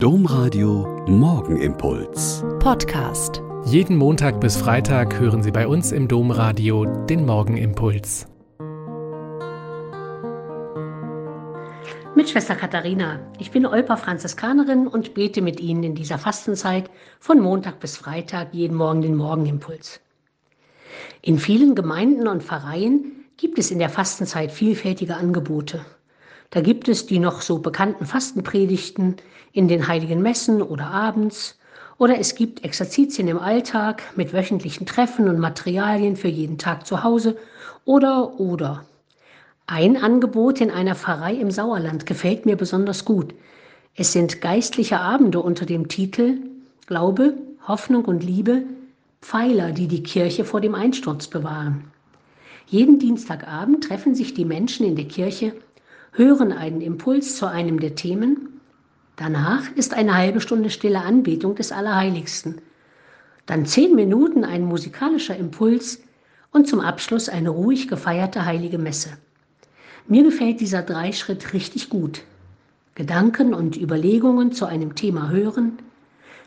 Domradio Morgenimpuls. Podcast. Jeden Montag bis Freitag hören Sie bei uns im Domradio den Morgenimpuls. Mit Schwester Katharina. Ich bin Olpa Franziskanerin und bete mit Ihnen in dieser Fastenzeit von Montag bis Freitag jeden Morgen den Morgenimpuls. In vielen Gemeinden und Pfarreien gibt es in der Fastenzeit vielfältige Angebote. Da gibt es die noch so bekannten Fastenpredigten in den heiligen Messen oder abends. Oder es gibt Exerzitien im Alltag mit wöchentlichen Treffen und Materialien für jeden Tag zu Hause. Oder, oder. Ein Angebot in einer Pfarrei im Sauerland gefällt mir besonders gut. Es sind geistliche Abende unter dem Titel Glaube, Hoffnung und Liebe, Pfeiler, die die Kirche vor dem Einsturz bewahren. Jeden Dienstagabend treffen sich die Menschen in der Kirche hören einen Impuls zu einem der Themen. Danach ist eine halbe Stunde stille Anbetung des Allerheiligsten. Dann zehn Minuten ein musikalischer Impuls und zum Abschluss eine ruhig gefeierte heilige Messe. Mir gefällt dieser Dreischritt richtig gut. Gedanken und Überlegungen zu einem Thema hören,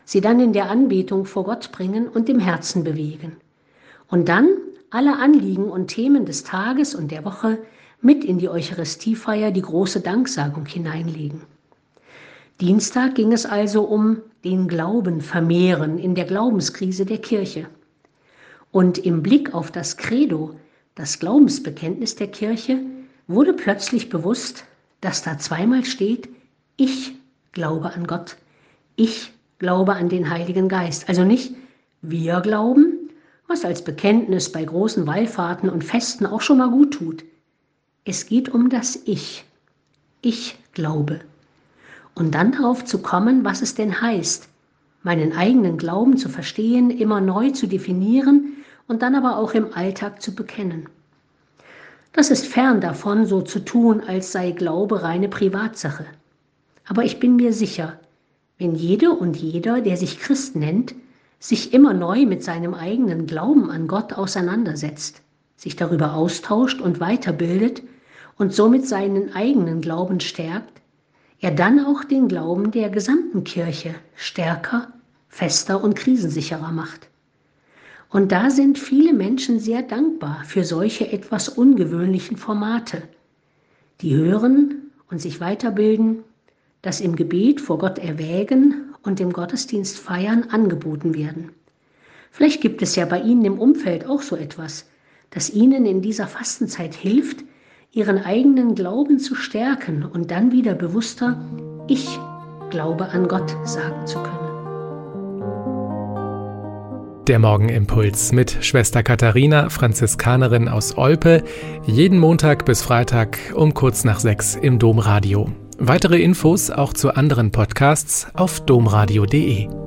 sie dann in der Anbetung vor Gott bringen und im Herzen bewegen. Und dann alle Anliegen und Themen des Tages und der Woche mit in die Eucharistiefeier die große Danksagung hineinlegen. Dienstag ging es also um den Glauben vermehren in der Glaubenskrise der Kirche. Und im Blick auf das Credo, das Glaubensbekenntnis der Kirche, wurde plötzlich bewusst, dass da zweimal steht, ich glaube an Gott, ich glaube an den Heiligen Geist. Also nicht wir glauben, was als Bekenntnis bei großen Wallfahrten und Festen auch schon mal gut tut. Es geht um das Ich. Ich glaube. Und dann darauf zu kommen, was es denn heißt, meinen eigenen Glauben zu verstehen, immer neu zu definieren und dann aber auch im Alltag zu bekennen. Das ist fern davon, so zu tun, als sei Glaube reine Privatsache. Aber ich bin mir sicher, wenn jede und jeder, der sich Christ nennt, sich immer neu mit seinem eigenen Glauben an Gott auseinandersetzt, sich darüber austauscht und weiterbildet und somit seinen eigenen Glauben stärkt, er dann auch den Glauben der gesamten Kirche stärker, fester und krisensicherer macht. Und da sind viele Menschen sehr dankbar für solche etwas ungewöhnlichen Formate, die hören und sich weiterbilden, das im Gebet vor Gott erwägen und im Gottesdienst feiern angeboten werden. Vielleicht gibt es ja bei Ihnen im Umfeld auch so etwas, das Ihnen in dieser Fastenzeit hilft, ihren eigenen Glauben zu stärken und dann wieder bewusster Ich glaube an Gott sagen zu können. Der Morgenimpuls mit Schwester Katharina, Franziskanerin aus Olpe, jeden Montag bis Freitag um kurz nach sechs im Domradio. Weitere Infos auch zu anderen Podcasts auf domradio.de.